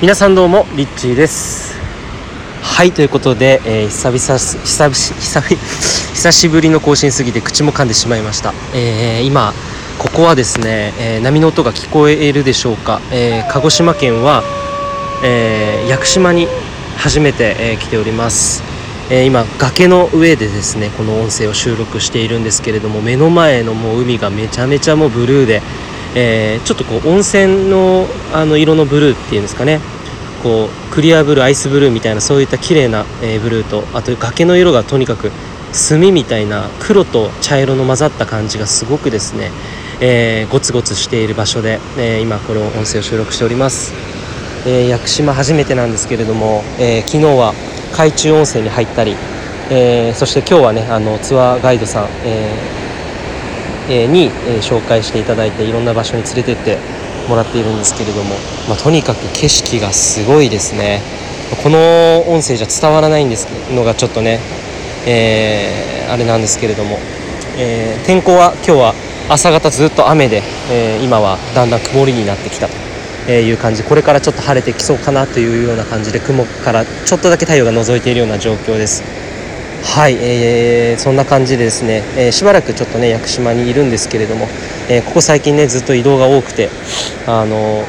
皆さんどうもリッチーです。はいということで、えー、久々久々久々 久しぶりの更新すぎて口も噛んでしまいました、えー、今ここはですね、えー、波の音が聞こえるでしょうか、え鹿児島県は、え屋久島に初めて、え来ております。え今崖の上でですねこの音声を収録しているんですけれども目の前のもう海がめちゃめちゃもうブルーで、えー、ちょっとこう温泉のあの色のブルーっていうんですかね。こうクリアブルーアイスブルーみたいなそういった綺麗な、えー、ブルーとあと崖の色がとにかく墨みたいな黒と茶色の混ざった感じがすごくですね、えー、ゴツゴツしている場所で、えー、今この音声を収録しております、えー、屋久島初めてなんですけれども、え昨日は海中温泉に入ったり、えそして今日はねあのツアーガイドさん、えに紹介していただいていろんな場所に連れてってもらっているんですけれども、まあ、とにかく景色がすごいですね。この音声じゃ伝わらないんですのがちょっとね、えー、あれなんですけれども、えー、天候は今日は朝方ずっと雨で、えー、今はだんだん曇りになってきたという感じ。これからちょっと晴れてきそうかなというような感じで雲からちょっとだけ太陽が覗いているような状況です。はい、えー、そんな感じでですね、えー、しばらくちょっとね屋久島にいるんですけれども、えー、ここ最近ねずっと移動が多くてあの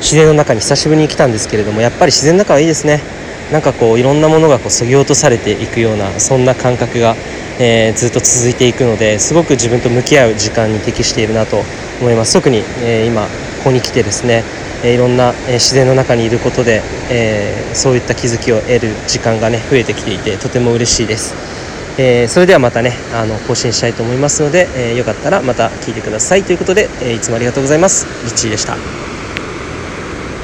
自然の中に久しぶりに来たんですけれどもやっぱり自然の中はいいですね。なんかこういろんなものがこう削ぎ落とされていくようなそんな感覚が、えー、ずっと続いていくのですごく自分と向き合う時間に適しているなと思います。特に、え、今ここに来てですねいろんな、自然の中にいることで、えそういった気づきを得る時間がね増えてきていてとても嬉しいです、えそれではまたねあの更新したいと思いますので、えよかったらまた聞いてください。ということで、えいつもありがとうございます。リッチーでした。